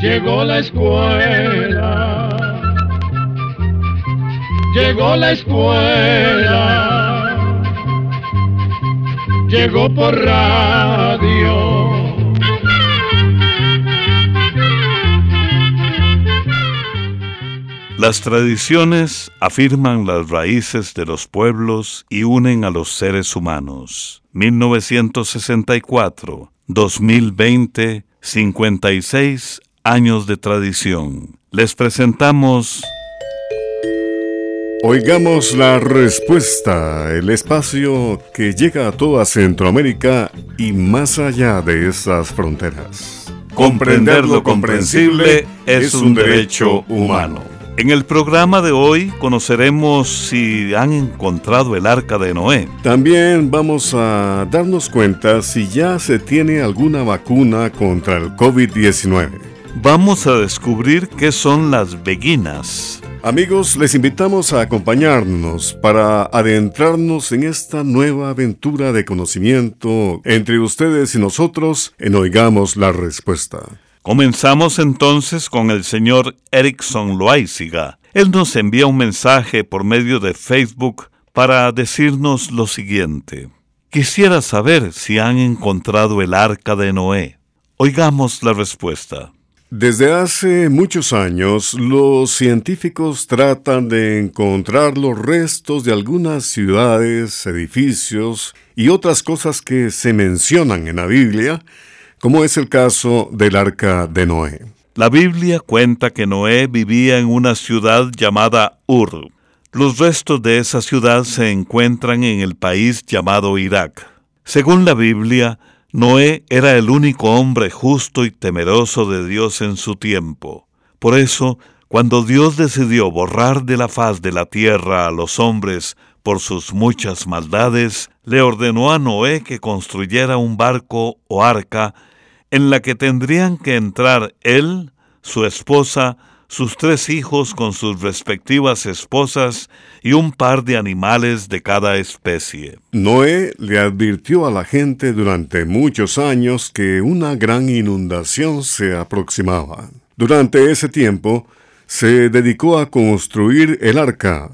Llegó la escuela, llegó la escuela, llegó por radio. Las tradiciones afirman las raíces de los pueblos y unen a los seres humanos. 1964, 2020, 56 años de tradición. Les presentamos... Oigamos la respuesta, el espacio que llega a toda Centroamérica y más allá de esas fronteras. Comprender lo comprensible es un derecho humano. En el programa de hoy conoceremos si han encontrado el arca de Noé. También vamos a darnos cuenta si ya se tiene alguna vacuna contra el COVID-19. Vamos a descubrir qué son las beguinas. Amigos, les invitamos a acompañarnos para adentrarnos en esta nueva aventura de conocimiento entre ustedes y nosotros en Oigamos la Respuesta. Comenzamos entonces con el señor Erickson Loaiziga. Él nos envía un mensaje por medio de Facebook para decirnos lo siguiente. Quisiera saber si han encontrado el arca de Noé. Oigamos la respuesta. Desde hace muchos años, los científicos tratan de encontrar los restos de algunas ciudades, edificios y otras cosas que se mencionan en la Biblia como es el caso del arca de Noé. La Biblia cuenta que Noé vivía en una ciudad llamada Ur. Los restos de esa ciudad se encuentran en el país llamado Irak. Según la Biblia, Noé era el único hombre justo y temeroso de Dios en su tiempo. Por eso, cuando Dios decidió borrar de la faz de la tierra a los hombres por sus muchas maldades, le ordenó a Noé que construyera un barco o arca en la que tendrían que entrar él, su esposa, sus tres hijos con sus respectivas esposas y un par de animales de cada especie. Noé le advirtió a la gente durante muchos años que una gran inundación se aproximaba. Durante ese tiempo, se dedicó a construir el arca.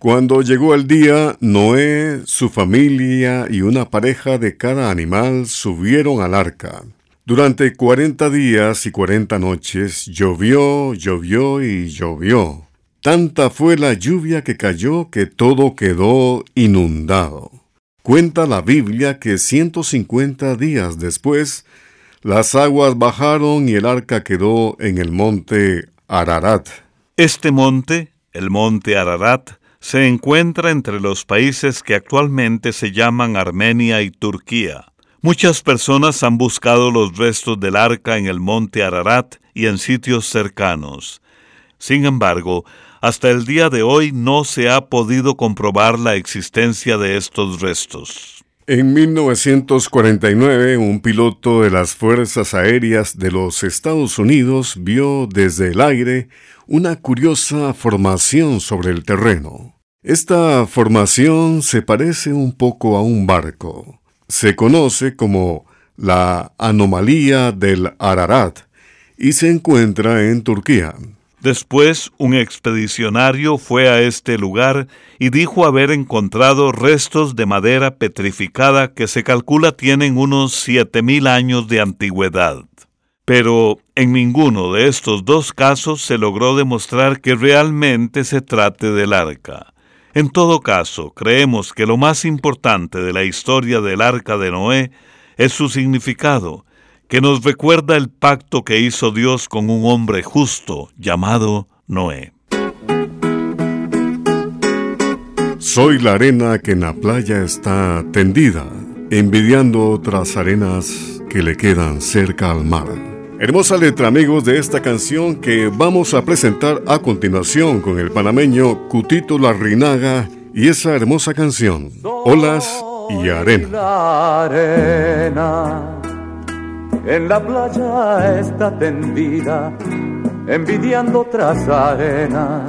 Cuando llegó el día, Noé, su familia y una pareja de cada animal subieron al arca. Durante cuarenta días y cuarenta noches llovió, llovió y llovió. Tanta fue la lluvia que cayó que todo quedó inundado. Cuenta la Biblia que ciento cincuenta días después, las aguas bajaron y el arca quedó en el monte Ararat. Este monte, el monte Ararat, se encuentra entre los países que actualmente se llaman Armenia y Turquía. Muchas personas han buscado los restos del arca en el monte Ararat y en sitios cercanos. Sin embargo, hasta el día de hoy no se ha podido comprobar la existencia de estos restos. En 1949, un piloto de las Fuerzas Aéreas de los Estados Unidos vio desde el aire una curiosa formación sobre el terreno. Esta formación se parece un poco a un barco se conoce como la anomalía del Ararat y se encuentra en Turquía. Después, un expedicionario fue a este lugar y dijo haber encontrado restos de madera petrificada que se calcula tienen unos 7000 años de antigüedad. Pero en ninguno de estos dos casos se logró demostrar que realmente se trate del arca. En todo caso, creemos que lo más importante de la historia del arca de Noé es su significado, que nos recuerda el pacto que hizo Dios con un hombre justo llamado Noé. Soy la arena que en la playa está tendida, envidiando otras arenas que le quedan cerca al mar. Hermosa letra, amigos, de esta canción que vamos a presentar a continuación con el panameño Cutito Larrinaga y esa hermosa canción, Olas y Arena. arena en la playa está tendida, envidiando otras arenas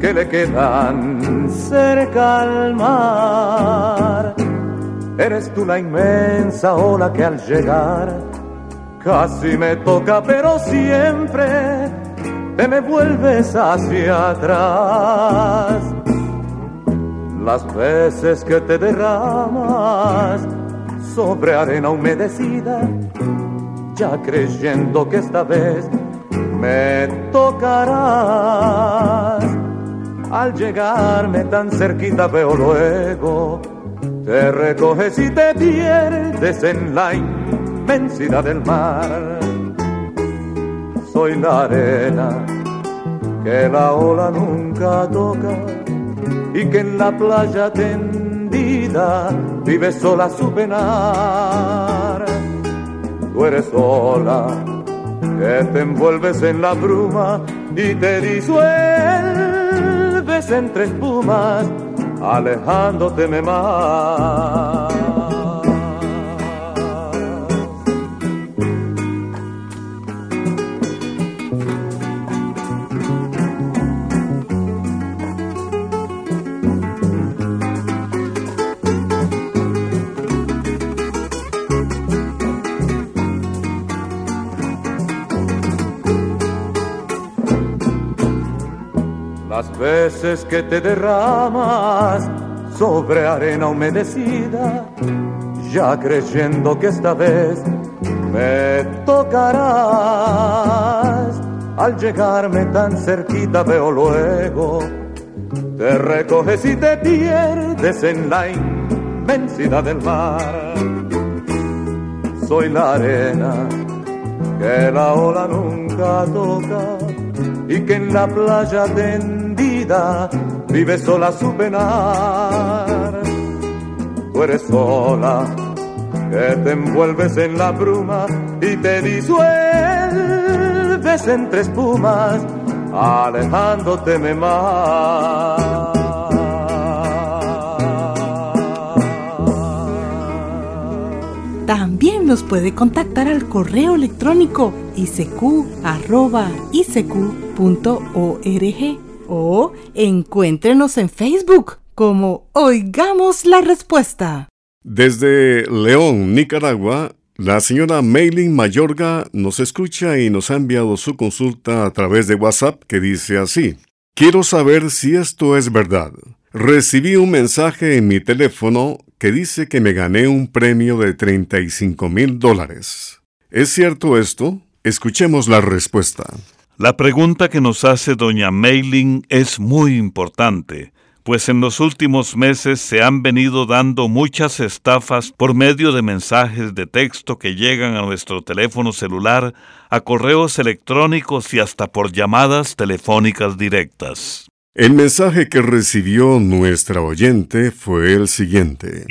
que le quedan cerca al mar. Eres tú la inmensa ola que al llegar casi me toca, pero siempre te me vuelves hacia atrás. Las veces que te derramas sobre arena humedecida, ya creyendo que esta vez me tocarás. Al llegarme tan cerquita veo luego, te recoges y te pierdes en la inmensidad del mar. Soy la arena que la ola nunca toca y que en la playa tendida vive sola su penar. Tú eres sola que te envuelves en la bruma y te disuelves entre espumas, alejándote más. Las veces que te derramas sobre arena humedecida, ya creyendo que esta vez me tocarás. Al llegarme tan cerquita veo luego, te recoges y te pierdes en la inmensidad del mar. Soy la arena que la ola nunca toca y que en la playa tendida vive sola su penar. Tú eres sola que te envuelves en la bruma y te disuelves entre espumas, alejándote más. También nos puede contactar al correo electrónico isq.org o encuéntrenos en Facebook como Oigamos la Respuesta. Desde León, Nicaragua, la señora Maylin Mayorga nos escucha y nos ha enviado su consulta a través de WhatsApp que dice así. Quiero saber si esto es verdad. Recibí un mensaje en mi teléfono que dice que me gané un premio de 35 mil dólares. ¿Es cierto esto? Escuchemos la respuesta. La pregunta que nos hace doña Mailing es muy importante, pues en los últimos meses se han venido dando muchas estafas por medio de mensajes de texto que llegan a nuestro teléfono celular, a correos electrónicos y hasta por llamadas telefónicas directas. El mensaje que recibió nuestra oyente fue el siguiente.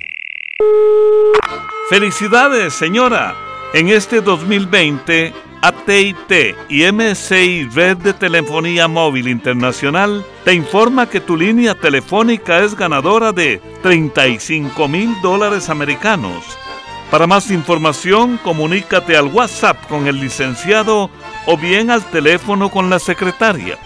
Felicidades, señora. En este 2020, AT&T y MSI Red de Telefonía Móvil Internacional te informa que tu línea telefónica es ganadora de 35 mil dólares americanos. Para más información, comunícate al WhatsApp con el licenciado o bien al teléfono con la secretaria.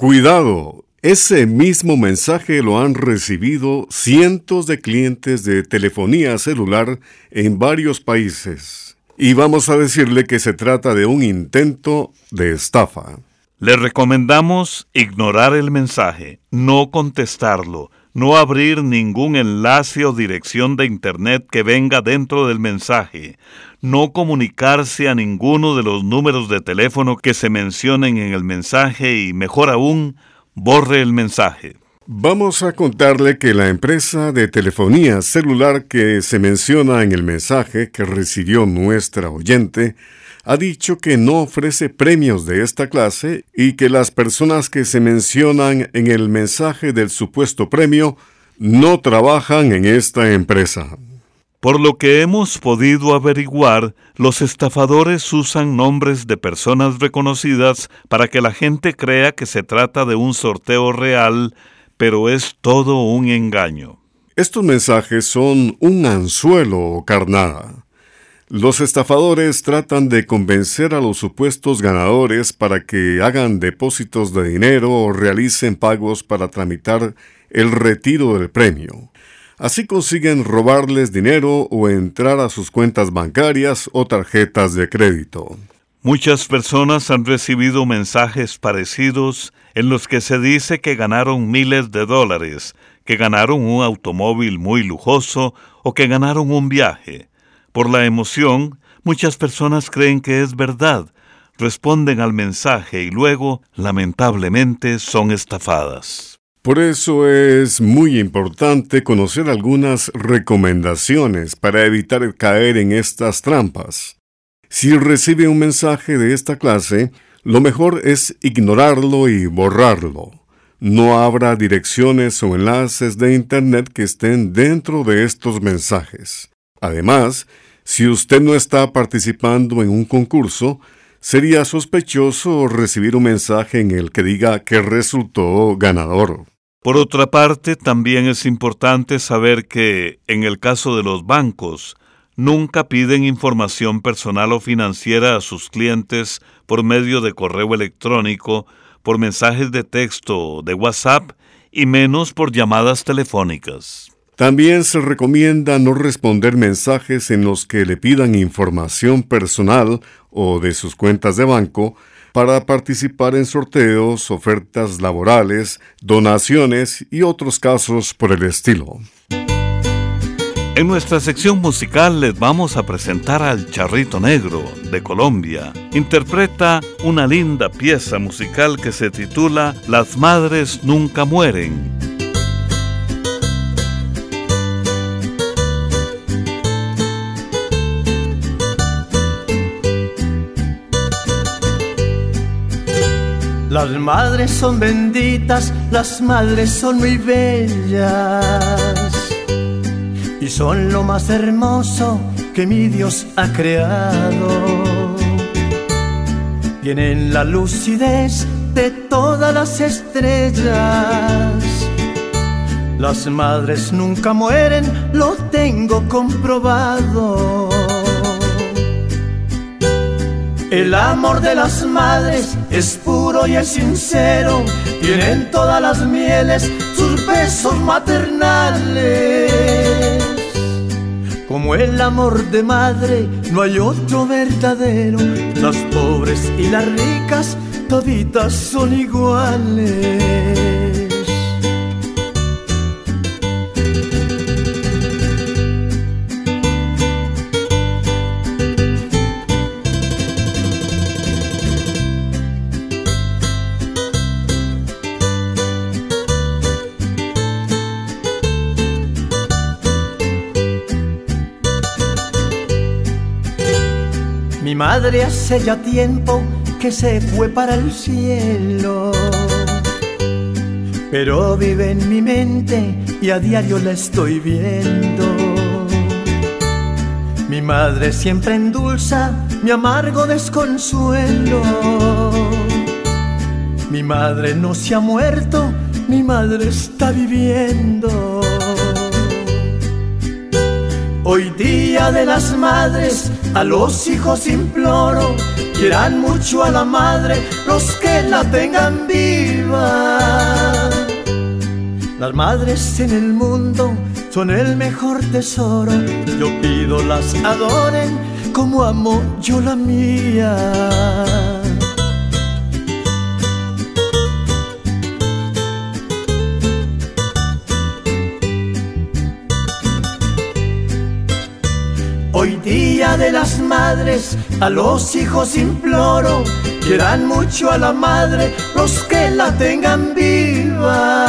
Cuidado, ese mismo mensaje lo han recibido cientos de clientes de telefonía celular en varios países. Y vamos a decirle que se trata de un intento de estafa. Le recomendamos ignorar el mensaje, no contestarlo, no abrir ningún enlace o dirección de Internet que venga dentro del mensaje, no comunicarse a ninguno de los números de teléfono que se mencionen en el mensaje y, mejor aún, borre el mensaje. Vamos a contarle que la empresa de telefonía celular que se menciona en el mensaje que recibió nuestra oyente ha dicho que no ofrece premios de esta clase y que las personas que se mencionan en el mensaje del supuesto premio no trabajan en esta empresa. Por lo que hemos podido averiguar, los estafadores usan nombres de personas reconocidas para que la gente crea que se trata de un sorteo real, pero es todo un engaño. Estos mensajes son un anzuelo o carnada. Los estafadores tratan de convencer a los supuestos ganadores para que hagan depósitos de dinero o realicen pagos para tramitar el retiro del premio. Así consiguen robarles dinero o entrar a sus cuentas bancarias o tarjetas de crédito. Muchas personas han recibido mensajes parecidos en los que se dice que ganaron miles de dólares, que ganaron un automóvil muy lujoso o que ganaron un viaje. Por la emoción, muchas personas creen que es verdad, responden al mensaje y luego, lamentablemente, son estafadas. Por eso es muy importante conocer algunas recomendaciones para evitar caer en estas trampas. Si recibe un mensaje de esta clase, lo mejor es ignorarlo y borrarlo. No habrá direcciones o enlaces de Internet que estén dentro de estos mensajes. Además, si usted no está participando en un concurso, sería sospechoso recibir un mensaje en el que diga que resultó ganador. Por otra parte, también es importante saber que, en el caso de los bancos, nunca piden información personal o financiera a sus clientes por medio de correo electrónico, por mensajes de texto de WhatsApp y menos por llamadas telefónicas. También se recomienda no responder mensajes en los que le pidan información personal o de sus cuentas de banco para participar en sorteos, ofertas laborales, donaciones y otros casos por el estilo. En nuestra sección musical les vamos a presentar al Charrito Negro de Colombia. Interpreta una linda pieza musical que se titula Las Madres Nunca Mueren. Las madres son benditas, las madres son muy bellas y son lo más hermoso que mi Dios ha creado. Tienen la lucidez de todas las estrellas. Las madres nunca mueren, lo tengo comprobado. El amor de las madres es puro y es sincero, tienen todas las mieles sus besos maternales. Como el amor de madre no hay otro verdadero, las pobres y las ricas toditas son iguales. Madre hace ya tiempo que se fue para el cielo. Pero vive en mi mente y a diario la estoy viendo. Mi madre siempre endulza mi amargo desconsuelo. Mi madre no se ha muerto, mi madre está viviendo. Hoy día de las madres a los hijos imploro, quieran mucho a la madre los que la tengan viva. Las madres en el mundo son el mejor tesoro, yo pido las adoren como amo yo la mía. Madres, a los hijos imploro, quieran mucho a la madre los que la tengan viva.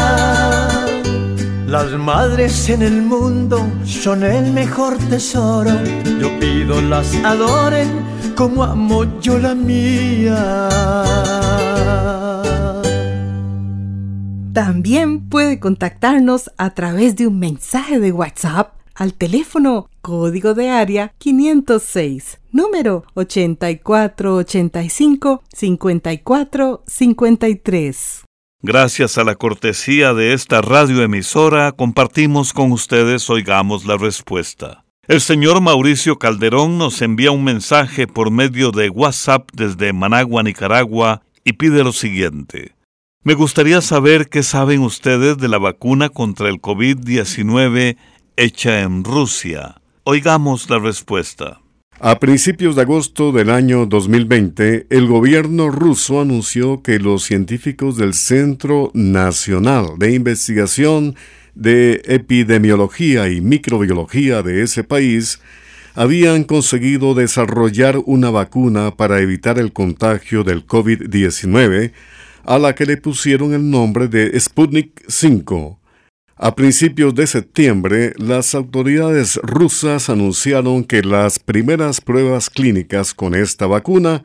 Las madres en el mundo son el mejor tesoro, yo pido las adoren como amo yo la mía. También puede contactarnos a través de un mensaje de WhatsApp al teléfono código de área 506, número 8485-5453. Gracias a la cortesía de esta radioemisora, compartimos con ustedes Oigamos la Respuesta. El señor Mauricio Calderón nos envía un mensaje por medio de WhatsApp desde Managua, Nicaragua, y pide lo siguiente. Me gustaría saber qué saben ustedes de la vacuna contra el COVID-19 hecha en Rusia? Oigamos la respuesta. A principios de agosto del año 2020, el gobierno ruso anunció que los científicos del Centro Nacional de Investigación de Epidemiología y Microbiología de ese país habían conseguido desarrollar una vacuna para evitar el contagio del COVID-19, a la que le pusieron el nombre de Sputnik 5. A principios de septiembre, las autoridades rusas anunciaron que las primeras pruebas clínicas con esta vacuna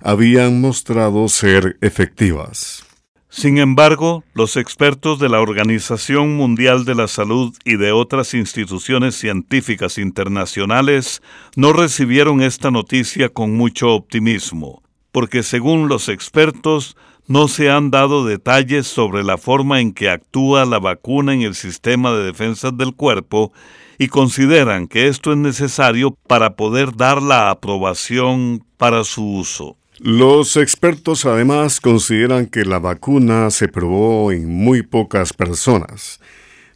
habían mostrado ser efectivas. Sin embargo, los expertos de la Organización Mundial de la Salud y de otras instituciones científicas internacionales no recibieron esta noticia con mucho optimismo, porque según los expertos, no se han dado detalles sobre la forma en que actúa la vacuna en el sistema de defensa del cuerpo y consideran que esto es necesario para poder dar la aprobación para su uso. Los expertos además consideran que la vacuna se probó en muy pocas personas.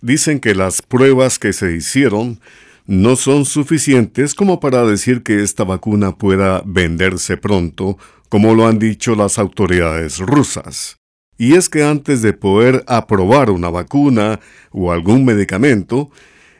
Dicen que las pruebas que se hicieron no son suficientes como para decir que esta vacuna pueda venderse pronto como lo han dicho las autoridades rusas. Y es que antes de poder aprobar una vacuna o algún medicamento,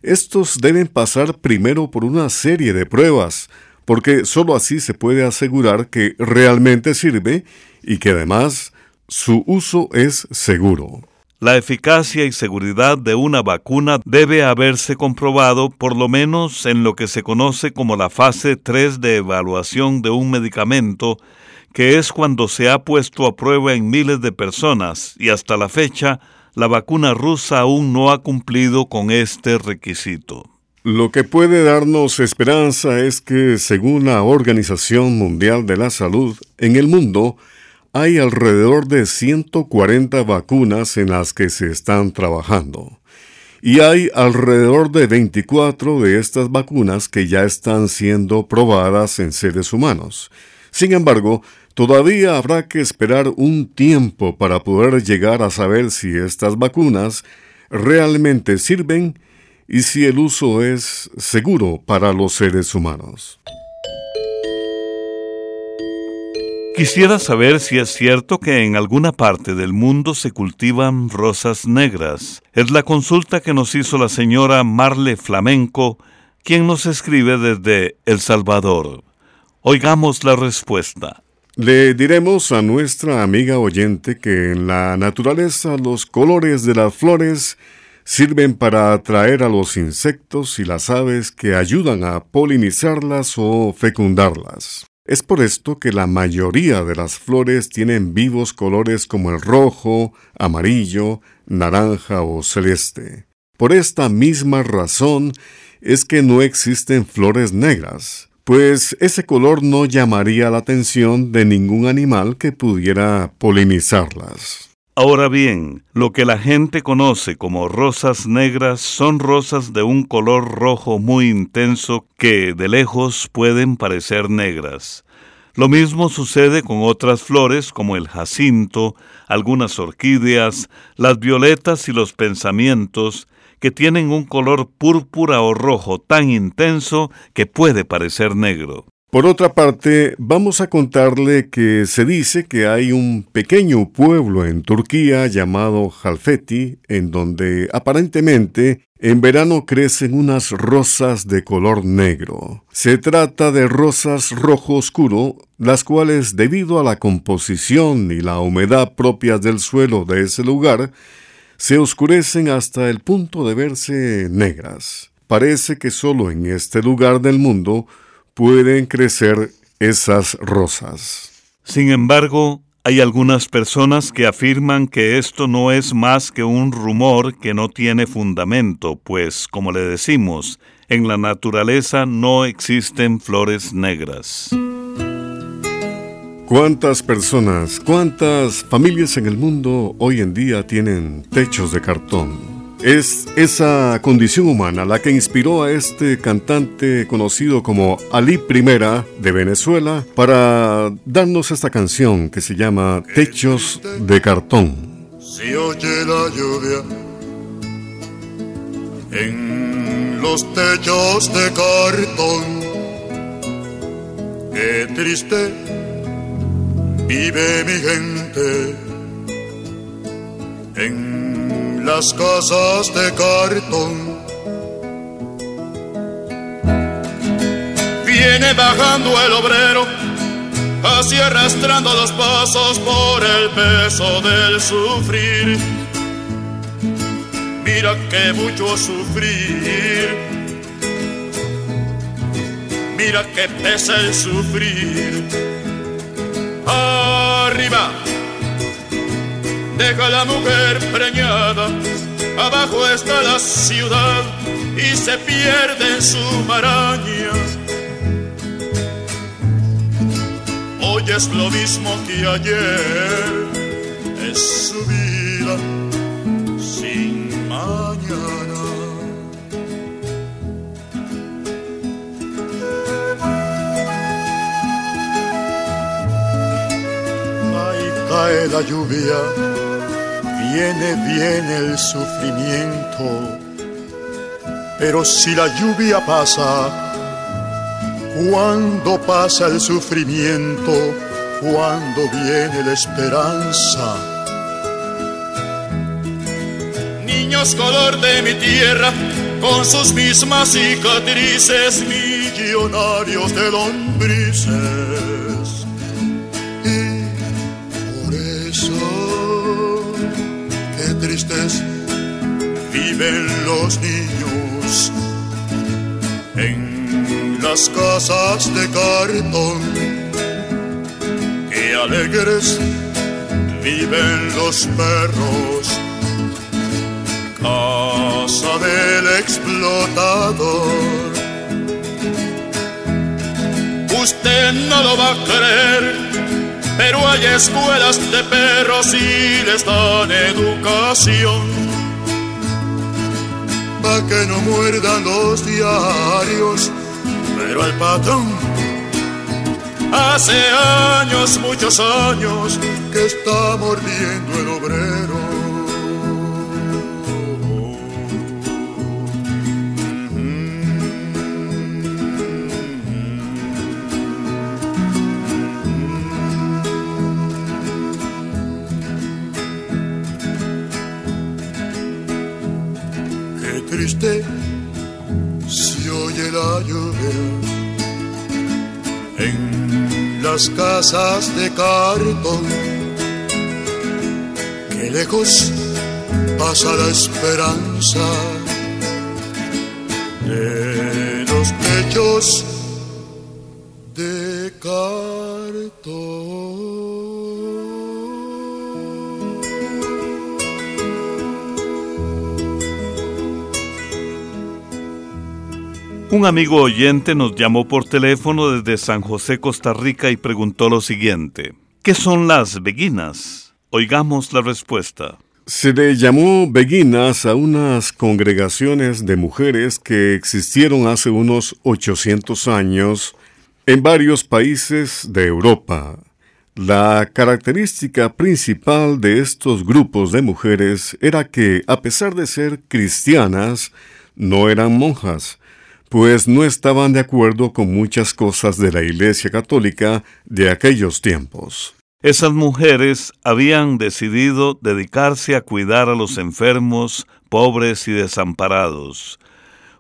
estos deben pasar primero por una serie de pruebas, porque sólo así se puede asegurar que realmente sirve y que además su uso es seguro. La eficacia y seguridad de una vacuna debe haberse comprobado por lo menos en lo que se conoce como la fase 3 de evaluación de un medicamento que es cuando se ha puesto a prueba en miles de personas y hasta la fecha la vacuna rusa aún no ha cumplido con este requisito. Lo que puede darnos esperanza es que, según la Organización Mundial de la Salud, en el mundo hay alrededor de 140 vacunas en las que se están trabajando. Y hay alrededor de 24 de estas vacunas que ya están siendo probadas en seres humanos. Sin embargo, Todavía habrá que esperar un tiempo para poder llegar a saber si estas vacunas realmente sirven y si el uso es seguro para los seres humanos. Quisiera saber si es cierto que en alguna parte del mundo se cultivan rosas negras. Es la consulta que nos hizo la señora Marle Flamenco, quien nos escribe desde El Salvador. Oigamos la respuesta. Le diremos a nuestra amiga oyente que en la naturaleza los colores de las flores sirven para atraer a los insectos y las aves que ayudan a polinizarlas o fecundarlas. Es por esto que la mayoría de las flores tienen vivos colores como el rojo, amarillo, naranja o celeste. Por esta misma razón es que no existen flores negras pues ese color no llamaría la atención de ningún animal que pudiera polinizarlas. Ahora bien, lo que la gente conoce como rosas negras son rosas de un color rojo muy intenso que de lejos pueden parecer negras. Lo mismo sucede con otras flores como el jacinto, algunas orquídeas, las violetas y los pensamientos, que tienen un color púrpura o rojo tan intenso que puede parecer negro. Por otra parte, vamos a contarle que se dice que hay un pequeño pueblo en Turquía llamado Halfeti, en donde aparentemente en verano crecen unas rosas de color negro. Se trata de rosas rojo oscuro, las cuales debido a la composición y la humedad propias del suelo de ese lugar, se oscurecen hasta el punto de verse negras. Parece que solo en este lugar del mundo pueden crecer esas rosas. Sin embargo, hay algunas personas que afirman que esto no es más que un rumor que no tiene fundamento, pues, como le decimos, en la naturaleza no existen flores negras. ¿Cuántas personas, cuántas familias en el mundo hoy en día tienen techos de cartón? Es esa condición humana la que inspiró a este cantante conocido como Ali Primera de Venezuela para darnos esta canción que se llama Techos de cartón. Si oye la lluvia en los techos de cartón. Qué triste vive mi gente en las casas de cartón. Viene bajando el obrero, así arrastrando los pasos por el peso del sufrir. Mira que mucho sufrir. Mira que pesa el sufrir. Arriba, deja la mujer preñada. Abajo está la ciudad y se pierde en su maraña hoy es lo mismo que ayer, es su vida la lluvia, viene, viene el sufrimiento, pero si la lluvia pasa, cuando pasa el sufrimiento, cuando viene la esperanza. Niños color de mi tierra, con sus mismas cicatrices, millonarios de lombrices. Viven los niños en las casas de cartón. Qué alegres viven los perros. Casa del explotador. Usted no lo va a creer, pero hay escuelas de perros y les dan educación. Que no muerdan los diarios pero el patrón hace años, muchos años, que está mordiendo el obrero. Triste si oye la lluvia en las casas de cartón. Que lejos pasa la esperanza de los techos Un amigo oyente nos llamó por teléfono desde San José, Costa Rica y preguntó lo siguiente. ¿Qué son las beguinas? Oigamos la respuesta. Se le llamó beguinas a unas congregaciones de mujeres que existieron hace unos 800 años en varios países de Europa. La característica principal de estos grupos de mujeres era que, a pesar de ser cristianas, no eran monjas, pues no estaban de acuerdo con muchas cosas de la Iglesia Católica de aquellos tiempos. Esas mujeres habían decidido dedicarse a cuidar a los enfermos, pobres y desamparados.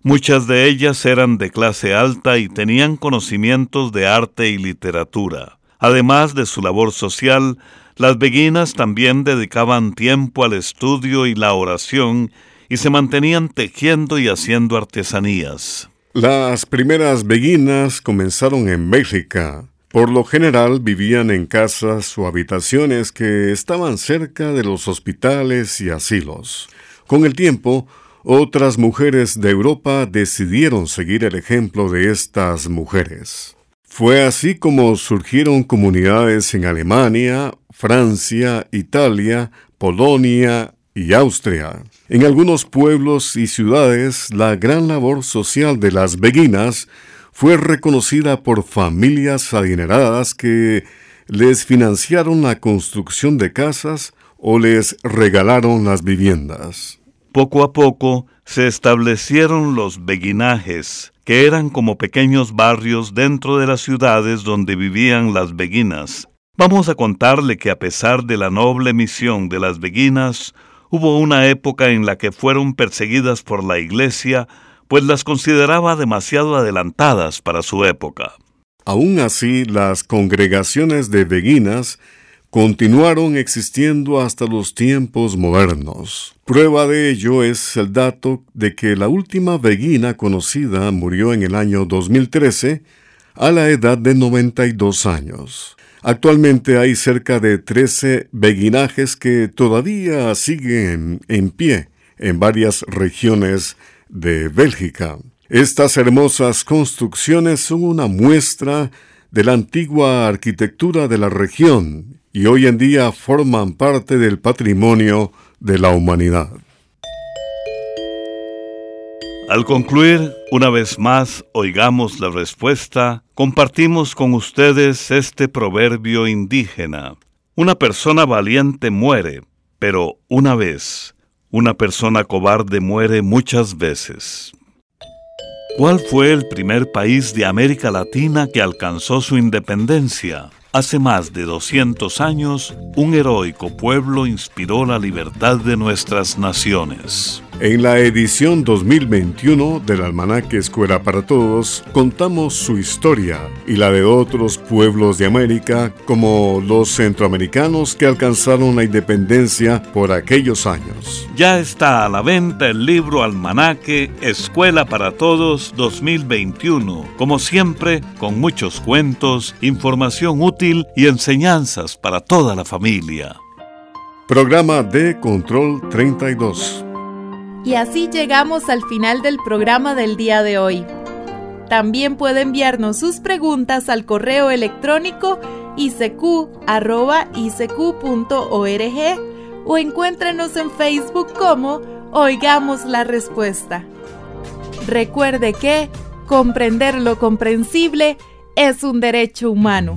Muchas de ellas eran de clase alta y tenían conocimientos de arte y literatura. Además de su labor social, las beguinas también dedicaban tiempo al estudio y la oración y se mantenían tejiendo y haciendo artesanías. Las primeras beguinas comenzaron en Bélgica. Por lo general vivían en casas o habitaciones que estaban cerca de los hospitales y asilos. Con el tiempo, otras mujeres de Europa decidieron seguir el ejemplo de estas mujeres. Fue así como surgieron comunidades en Alemania, Francia, Italia, Polonia y Austria. En algunos pueblos y ciudades, la gran labor social de las beguinas fue reconocida por familias adineradas que les financiaron la construcción de casas o les regalaron las viviendas. Poco a poco se establecieron los beguinajes, que eran como pequeños barrios dentro de las ciudades donde vivían las beguinas. Vamos a contarle que a pesar de la noble misión de las beguinas, hubo una época en la que fueron perseguidas por la Iglesia, pues las consideraba demasiado adelantadas para su época. Aún así, las congregaciones de beguinas continuaron existiendo hasta los tiempos modernos. Prueba de ello es el dato de que la última beguina conocida murió en el año 2013 a la edad de 92 años. Actualmente hay cerca de 13 beguinajes que todavía siguen en pie en varias regiones de Bélgica. Estas hermosas construcciones son una muestra de la antigua arquitectura de la región y hoy en día forman parte del patrimonio de la humanidad. Al concluir, una vez más, oigamos la respuesta, compartimos con ustedes este proverbio indígena. Una persona valiente muere, pero una vez. Una persona cobarde muere muchas veces. ¿Cuál fue el primer país de América Latina que alcanzó su independencia? Hace más de 200 años, un heroico pueblo inspiró la libertad de nuestras naciones. En la edición 2021 del Almanaque Escuela para Todos contamos su historia y la de otros pueblos de América como los centroamericanos que alcanzaron la independencia por aquellos años. Ya está a la venta el libro Almanaque Escuela para Todos 2021, como siempre con muchos cuentos, información útil y enseñanzas para toda la familia. Programa de Control 32 y así llegamos al final del programa del día de hoy. También puede enviarnos sus preguntas al correo electrónico isq.org o encuéntrenos en Facebook como Oigamos la Respuesta. Recuerde que comprender lo comprensible es un derecho humano.